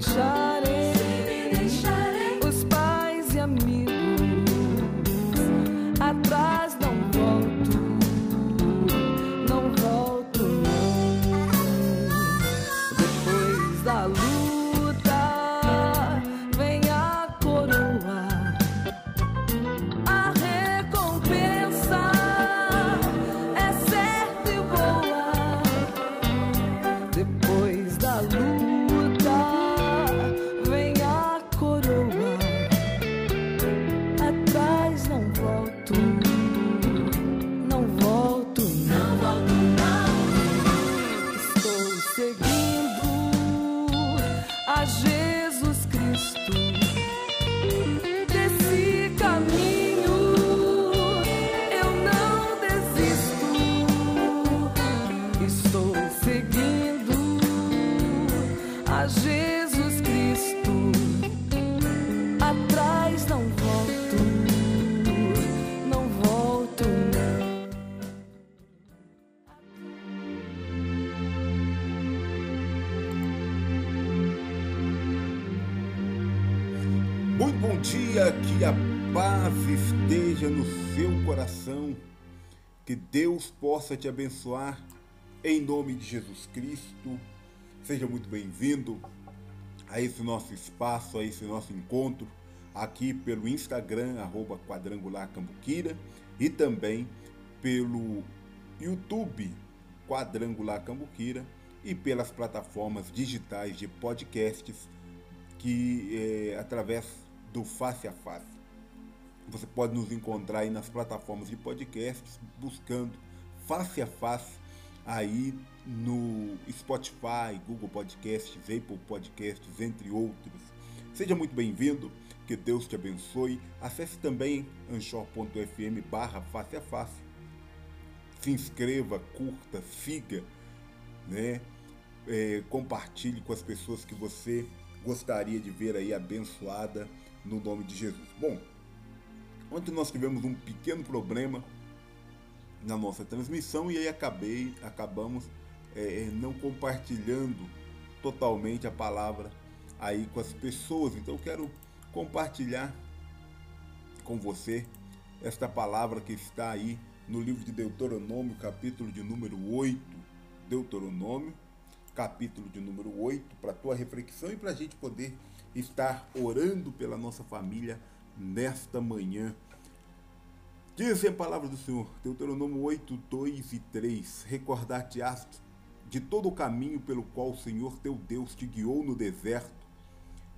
Shine. Dia, que a paz esteja no seu coração, que Deus possa te abençoar em nome de Jesus Cristo. Seja muito bem-vindo a esse nosso espaço, a esse nosso encontro aqui pelo Instagram, arroba Quadrangular Cambuquira e também pelo YouTube Quadrangular Cambuquira e pelas plataformas digitais de podcasts que é, através do Face a Face. Você pode nos encontrar aí nas plataformas de podcasts buscando Face a Face aí no Spotify, Google Podcasts, Apple Podcasts, entre outros. Seja muito bem-vindo, que Deus te abençoe. Acesse também anchor.fm barra face a face. Se inscreva, curta, siga, né? É, compartilhe com as pessoas que você gostaria de ver aí abençoada no nome de Jesus. Bom, ontem nós tivemos um pequeno problema na nossa transmissão e aí acabei, acabamos é, não compartilhando totalmente a palavra aí com as pessoas. Então eu quero compartilhar com você esta palavra que está aí no livro de Deuteronômio, capítulo de número 8. Deuteronômio, capítulo de número 8, para a tua reflexão e para a gente poder estar orando pela nossa família nesta manhã. Diz a palavra do Senhor, Deuteronômio 8, 2 e 3: Recordar-te-ás de todo o caminho pelo qual o Senhor teu Deus te guiou no deserto,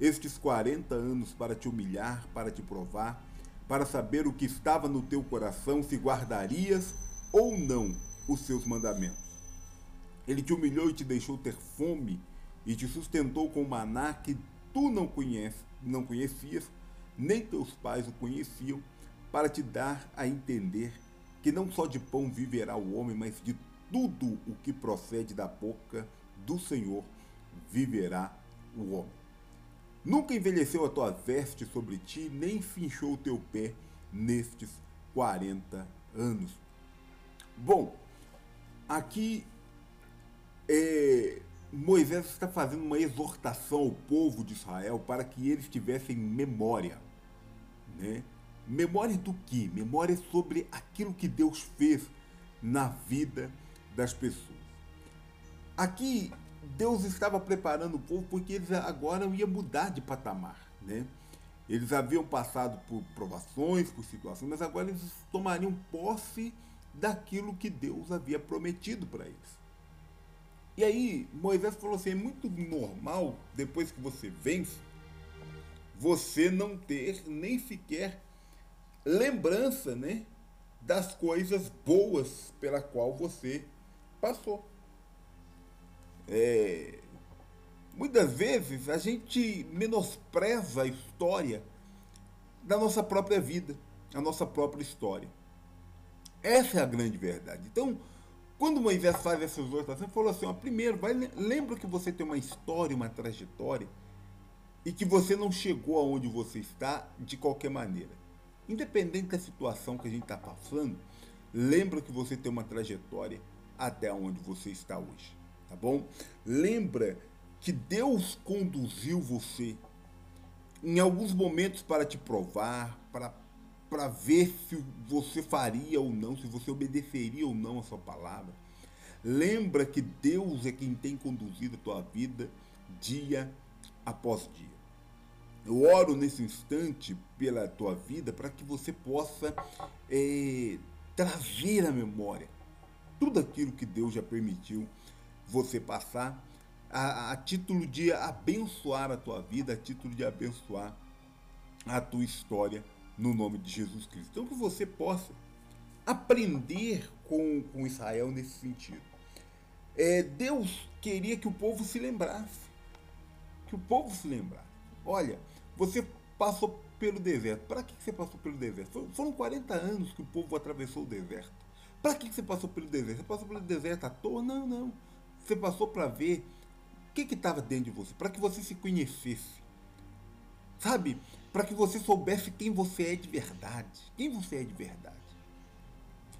estes 40 anos para te humilhar, para te provar, para saber o que estava no teu coração, se guardarias ou não os seus mandamentos. Ele te humilhou e te deixou ter fome, e te sustentou com maná que tu não, conhece, não conhecias, nem teus pais o conheciam, para te dar a entender que não só de pão viverá o homem, mas de tudo o que procede da boca do Senhor viverá o homem. Nunca envelheceu a tua veste sobre ti, nem finchou o teu pé nestes 40 anos. Bom, aqui é, Moisés está fazendo uma exortação ao povo de Israel para que eles tivessem memória. Né? Memória do que? Memória sobre aquilo que Deus fez na vida das pessoas. Aqui Deus estava preparando o povo porque eles agora iam mudar de patamar. Né? Eles haviam passado por provações, por situações, mas agora eles tomariam posse daquilo que Deus havia prometido para eles. E aí Moisés falou assim: é muito normal, depois que você vence, você não ter nem sequer lembrança né, das coisas boas pela qual você passou. É, muitas vezes a gente menospreza a história da nossa própria vida, a nossa própria história. Essa é a grande verdade. Então, quando Moisés faz essa exortação, ele falou assim: ó, primeiro, vai, lembra que você tem uma história, uma trajetória, e que você não chegou aonde você está de qualquer maneira. Independente da situação que a gente está passando, lembra que você tem uma trajetória até onde você está hoje, tá bom? Lembra que Deus conduziu você em alguns momentos para te provar, para, para ver se você faria ou não, se você obedeceria ou não a sua palavra. Lembra que Deus é quem tem conduzido a tua vida dia após dia. Eu oro nesse instante pela tua vida para que você possa é, trazer à memória tudo aquilo que Deus já permitiu você passar a, a, título de abençoar a tua vida, a título de abençoar a tua história no nome de Jesus Cristo. Então que você possa aprender com, com Israel nesse sentido. É, Deus queria que o povo se lembrasse. Que o povo se lembrasse. Olha, você passou pelo deserto. Para que você passou pelo deserto? Foram 40 anos que o povo atravessou o deserto. Para que você passou pelo deserto? Você passou pelo deserto à toa? Não, não. Você passou para ver o que estava dentro de você, para que você se conhecesse. Sabe? Para que você soubesse quem você é de verdade. Quem você é de verdade.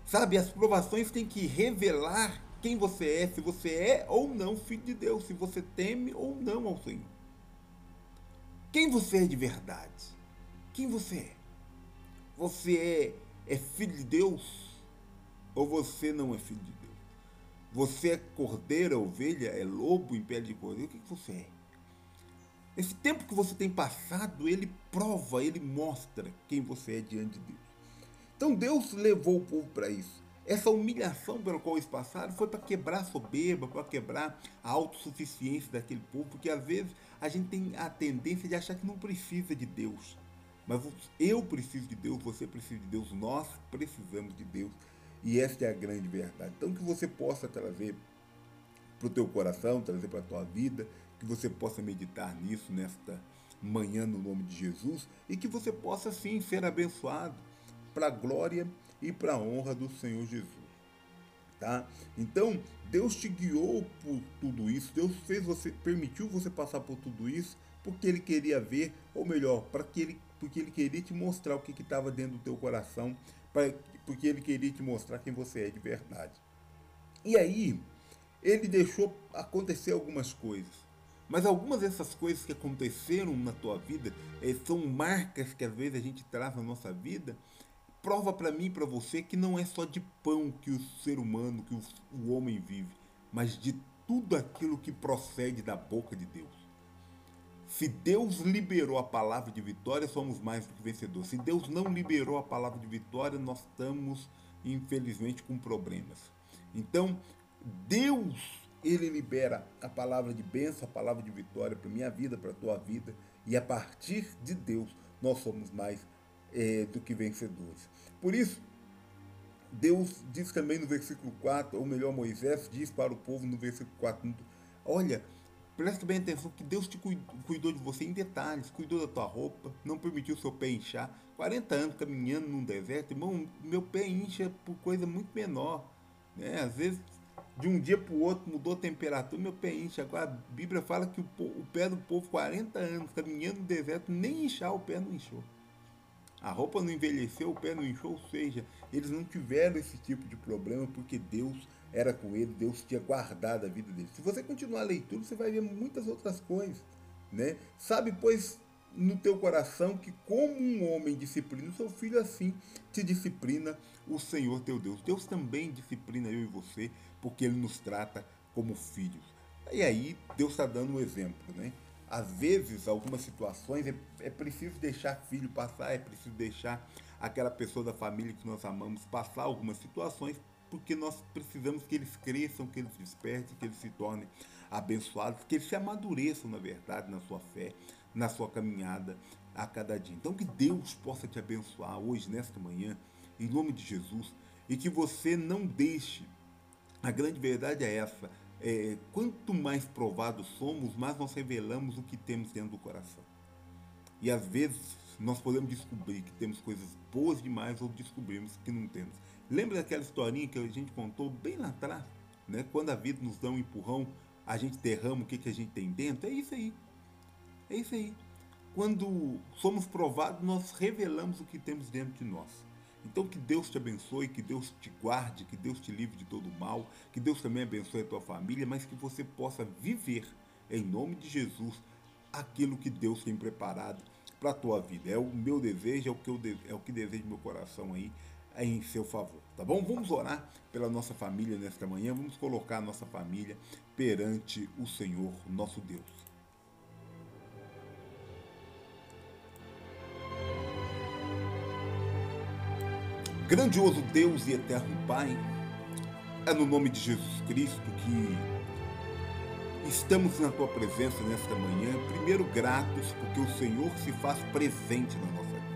Sabe? As provações têm que revelar quem você é, se você é ou não filho de Deus, se você teme ou não ao Senhor. Quem você é de verdade? Quem você é? Você é, é filho de Deus ou você não é filho de Deus? Você é cordeira, ovelha, é lobo em pele de cordeiro? O que, que você é? Esse tempo que você tem passado, ele prova, ele mostra quem você é diante de Deus. Então Deus levou o povo para isso. Essa humilhação pela qual eles passaram foi para quebrar a soberba, para quebrar a autossuficiência daquele povo, porque às vezes a gente tem a tendência de achar que não precisa de Deus. Mas eu preciso de Deus, você precisa de Deus, nós precisamos de Deus. E esta é a grande verdade. Então que você possa trazer para o teu coração, trazer para a tua vida, que você possa meditar nisso nesta manhã no nome de Jesus e que você possa sim ser abençoado para a glória e para a honra do Senhor Jesus. Tá? Então, Deus te guiou por tudo isso, Deus fez você, permitiu você passar por tudo isso, porque ele queria ver, ou melhor, para que ele, porque ele queria te mostrar o que estava dentro do teu coração pra, porque ele queria te mostrar quem você é de verdade. E aí, ele deixou acontecer algumas coisas. Mas algumas dessas coisas que aconteceram na tua vida é, são marcas que às vezes a gente traz na nossa vida. Prova para mim e para você que não é só de pão que o ser humano, que o homem vive, mas de tudo aquilo que procede da boca de Deus. Se Deus liberou a palavra de vitória, somos mais do que vencedores. Se Deus não liberou a palavra de vitória, nós estamos, infelizmente, com problemas. Então, Deus, Ele libera a palavra de bênção, a palavra de vitória para minha vida, para a tua vida. E a partir de Deus, nós somos mais é, do que vencedores. Por isso, Deus diz também no versículo 4, ou melhor, Moisés diz para o povo no versículo 4, olha, Presta bem atenção que Deus te cuidou de você em detalhes, cuidou da tua roupa, não permitiu seu pé inchar. 40 anos caminhando num deserto, irmão, meu pé incha por coisa muito menor. Né? Às vezes, de um dia para o outro mudou a temperatura, meu pé incha. Agora a Bíblia fala que o, o pé do povo, 40 anos caminhando no deserto, nem inchar o pé não inchou. A roupa não envelheceu, o pé não inchou, ou seja, eles não tiveram esse tipo de problema porque Deus era com ele, Deus tinha guardado a vida dele. Se você continuar a leitura, você vai ver muitas outras coisas. Né? Sabe, pois, no teu coração que como um homem disciplina o seu filho, assim te disciplina o Senhor teu Deus. Deus também disciplina eu e você, porque Ele nos trata como filhos. E aí, Deus está dando um exemplo, né? Às vezes, algumas situações, é, é preciso deixar filho passar, é preciso deixar aquela pessoa da família que nós amamos passar algumas situações porque nós precisamos que eles cresçam, que eles despertem, que eles se tornem abençoados, que eles se amadureçam, na verdade, na sua fé, na sua caminhada a cada dia. Então, que Deus possa te abençoar hoje, nesta manhã, em nome de Jesus, e que você não deixe. A grande verdade é essa: é, quanto mais provados somos, mais nós revelamos o que temos dentro do coração. E às vezes nós podemos descobrir que temos coisas boas demais ou descobrimos que não temos. Lembra daquela historinha que a gente contou bem lá atrás? Né? Quando a vida nos dá um empurrão, a gente derrama o que, que a gente tem dentro? É isso aí. É isso aí. Quando somos provados, nós revelamos o que temos dentro de nós. Então que Deus te abençoe, que Deus te guarde, que Deus te livre de todo mal, que Deus também abençoe a tua família, mas que você possa viver em nome de Jesus, aquilo que Deus tem preparado para a tua vida. É o meu desejo, é o que, eu é o que desejo meu coração aí em seu favor, tá bom? Vamos orar pela nossa família nesta manhã, vamos colocar a nossa família perante o Senhor, nosso Deus. Grandioso Deus e eterno Pai, é no nome de Jesus Cristo que estamos na tua presença nesta manhã, primeiro gratos porque o Senhor se faz presente na nossa vida.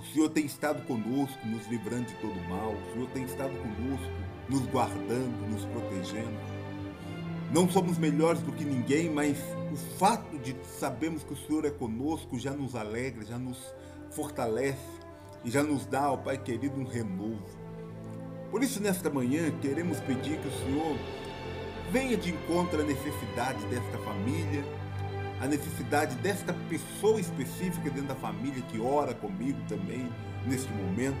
O Senhor tem estado conosco, nos livrando de todo mal, o Senhor tem estado conosco, nos guardando, nos protegendo. Não somos melhores do que ninguém, mas o fato de sabermos que o Senhor é conosco já nos alegra, já nos fortalece e já nos dá, ó Pai querido, um renovo. Por isso, nesta manhã, queremos pedir que o Senhor venha de encontro à necessidade desta família, a necessidade desta pessoa específica dentro da família que ora comigo também neste momento.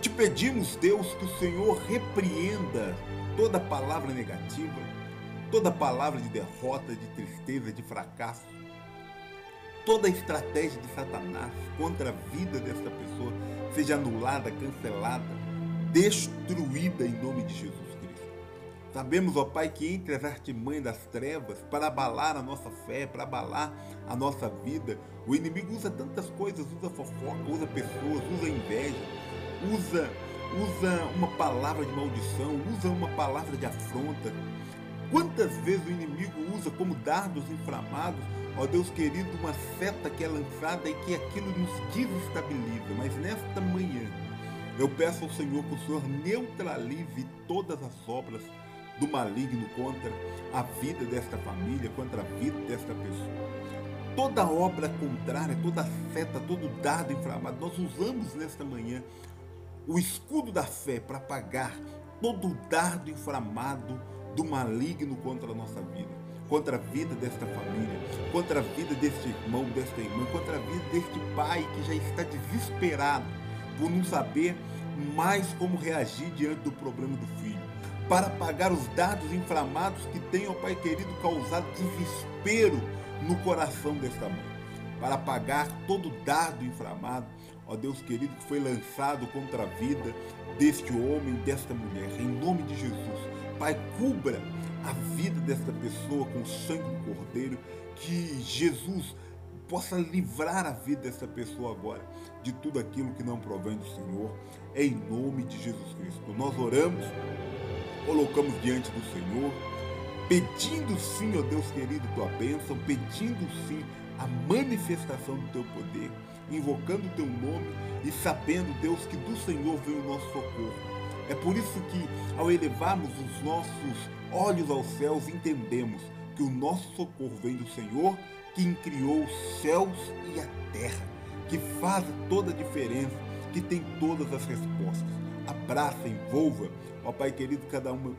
Te pedimos, Deus, que o Senhor repreenda toda palavra negativa, toda palavra de derrota, de tristeza, de fracasso toda a estratégia de Satanás contra a vida desta pessoa seja anulada, cancelada, destruída em nome de Jesus Cristo. Sabemos, ó Pai, que entre as artimanhas das trevas, para abalar a nossa fé, para abalar a nossa vida, o inimigo usa tantas coisas, usa fofoca, usa pessoas, usa inveja, usa, usa uma palavra de maldição, usa uma palavra de afronta. Quantas vezes o inimigo usa como dardos inflamados Ó Deus querido, uma seta que é lançada e que aquilo nos desestabiliza. Mas nesta manhã, eu peço ao Senhor que o Senhor neutralize todas as obras do maligno contra a vida desta família, contra a vida desta pessoa. Toda obra contrária, toda seta, todo dado inflamado, nós usamos nesta manhã o escudo da fé para apagar todo dardo inflamado do maligno contra a nossa vida contra a vida desta família, contra a vida deste irmão, desta irmã, contra a vida deste pai que já está desesperado por não saber mais como reagir diante do problema do filho, para pagar os dados inflamados que tem, ó Pai querido, causado desespero no coração desta mãe, para pagar todo dado inflamado, ó Deus querido, que foi lançado contra a vida deste homem, desta mulher, em nome de Jesus. Pai, cubra a vida desta pessoa com o sangue do Cordeiro, que Jesus possa livrar a vida dessa pessoa agora de tudo aquilo que não provém do Senhor, em nome de Jesus Cristo. Nós oramos, colocamos diante do Senhor, pedindo sim, ó Deus querido, tua bênção, pedindo sim a manifestação do teu poder, invocando o teu nome e sabendo, Deus, que do Senhor vem o nosso socorro. É por isso que, ao elevarmos os nossos olhos aos céus, entendemos que o nosso socorro vem do Senhor, que criou os céus e a terra, que faz toda a diferença, que tem todas as respostas. Abraça, envolva, ó Pai querido, cada uma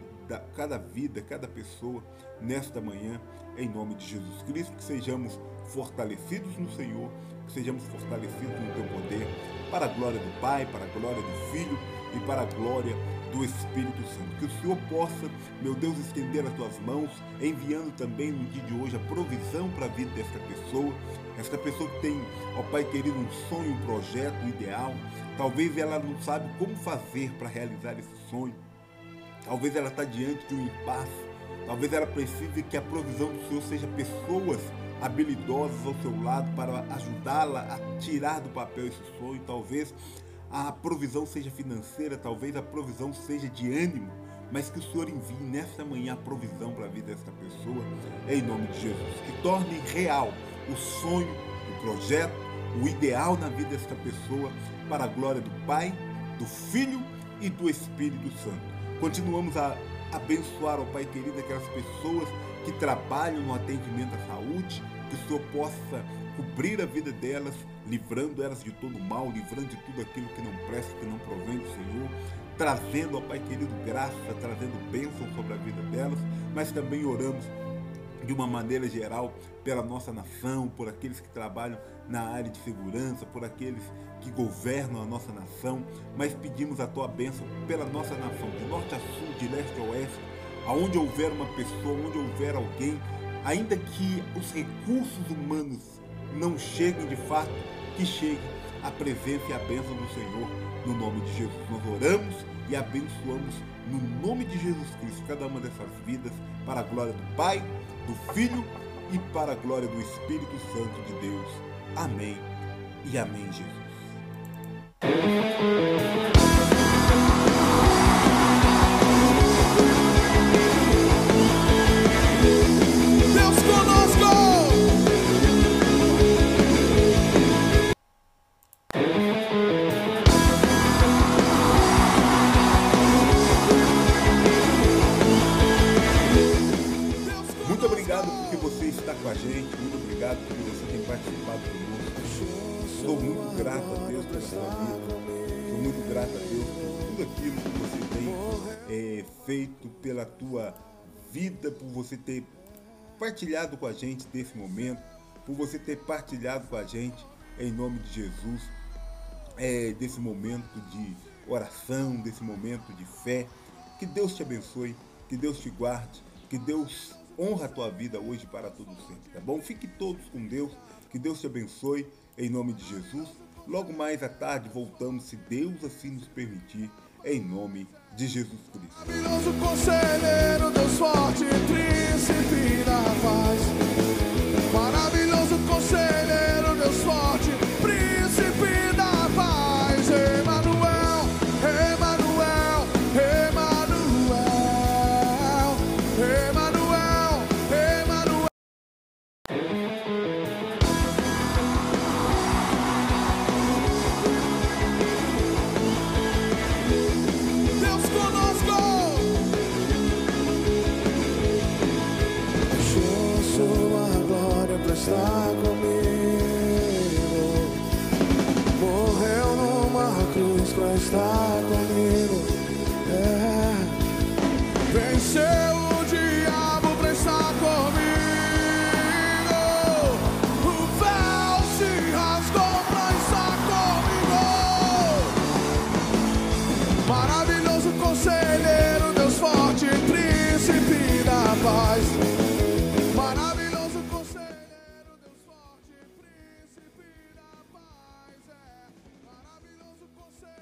cada vida, cada pessoa nesta manhã, em nome de Jesus Cristo, que sejamos fortalecidos no Senhor, sejamos fortalecidos no teu poder, para a glória do Pai, para a glória do Filho e para a glória do Espírito Santo. Que o Senhor possa, meu Deus, estender as tuas mãos, enviando também no dia de hoje a provisão para a vida desta pessoa. Esta pessoa que tem, ó Pai querido, um sonho, um projeto, um ideal. Talvez ela não sabe como fazer para realizar esse sonho. Talvez ela está diante de um impasse. Talvez ela precise que a provisão do Senhor seja pessoas habilidosas ao seu lado para ajudá-la a tirar do papel esse sonho. Talvez a provisão seja financeira, talvez a provisão seja de ânimo, mas que o Senhor envie nesta manhã a provisão para a vida desta pessoa, em nome de Jesus. Que torne real o sonho, o projeto, o ideal na vida desta pessoa, para a glória do Pai, do Filho e do Espírito Santo. Continuamos a abençoar, ó Pai querido, aquelas pessoas que trabalham no atendimento à saúde, que o Senhor possa cobrir a vida delas, livrando elas de todo mal, livrando de tudo aquilo que não presta, que não provém do Senhor, trazendo, ó Pai querido, graça, trazendo bênção sobre a vida delas, mas também oramos de uma maneira geral pela nossa nação, por aqueles que trabalham na área de segurança, por aqueles que governam a nossa nação, mas pedimos a tua bênção pela nossa nação, de norte a sul, de leste a oeste, aonde houver uma pessoa, onde houver alguém, ainda que os recursos humanos não cheguem de fato, que chegue a presença e a bênção do Senhor no nome de Jesus. Nós oramos e abençoamos no nome de Jesus Cristo cada uma dessas vidas para a glória do Pai, do Filho e para a glória do Espírito Santo de Deus. Amém e amém, Jesus. Você ter partilhado com a gente desse momento, por você ter partilhado com a gente, em nome de Jesus, é, desse momento de oração, desse momento de fé. Que Deus te abençoe, que Deus te guarde, que Deus honra a tua vida hoje para todo sempre, tá bom? Fique todos com Deus, que Deus te abençoe, em nome de Jesus. Logo mais à tarde voltamos, se Deus assim nos permitir, em nome de de Jesus Cristo. Maravilhoso conselheiro, Deus forte, príncipe da paz. Cruz pra estar comigo.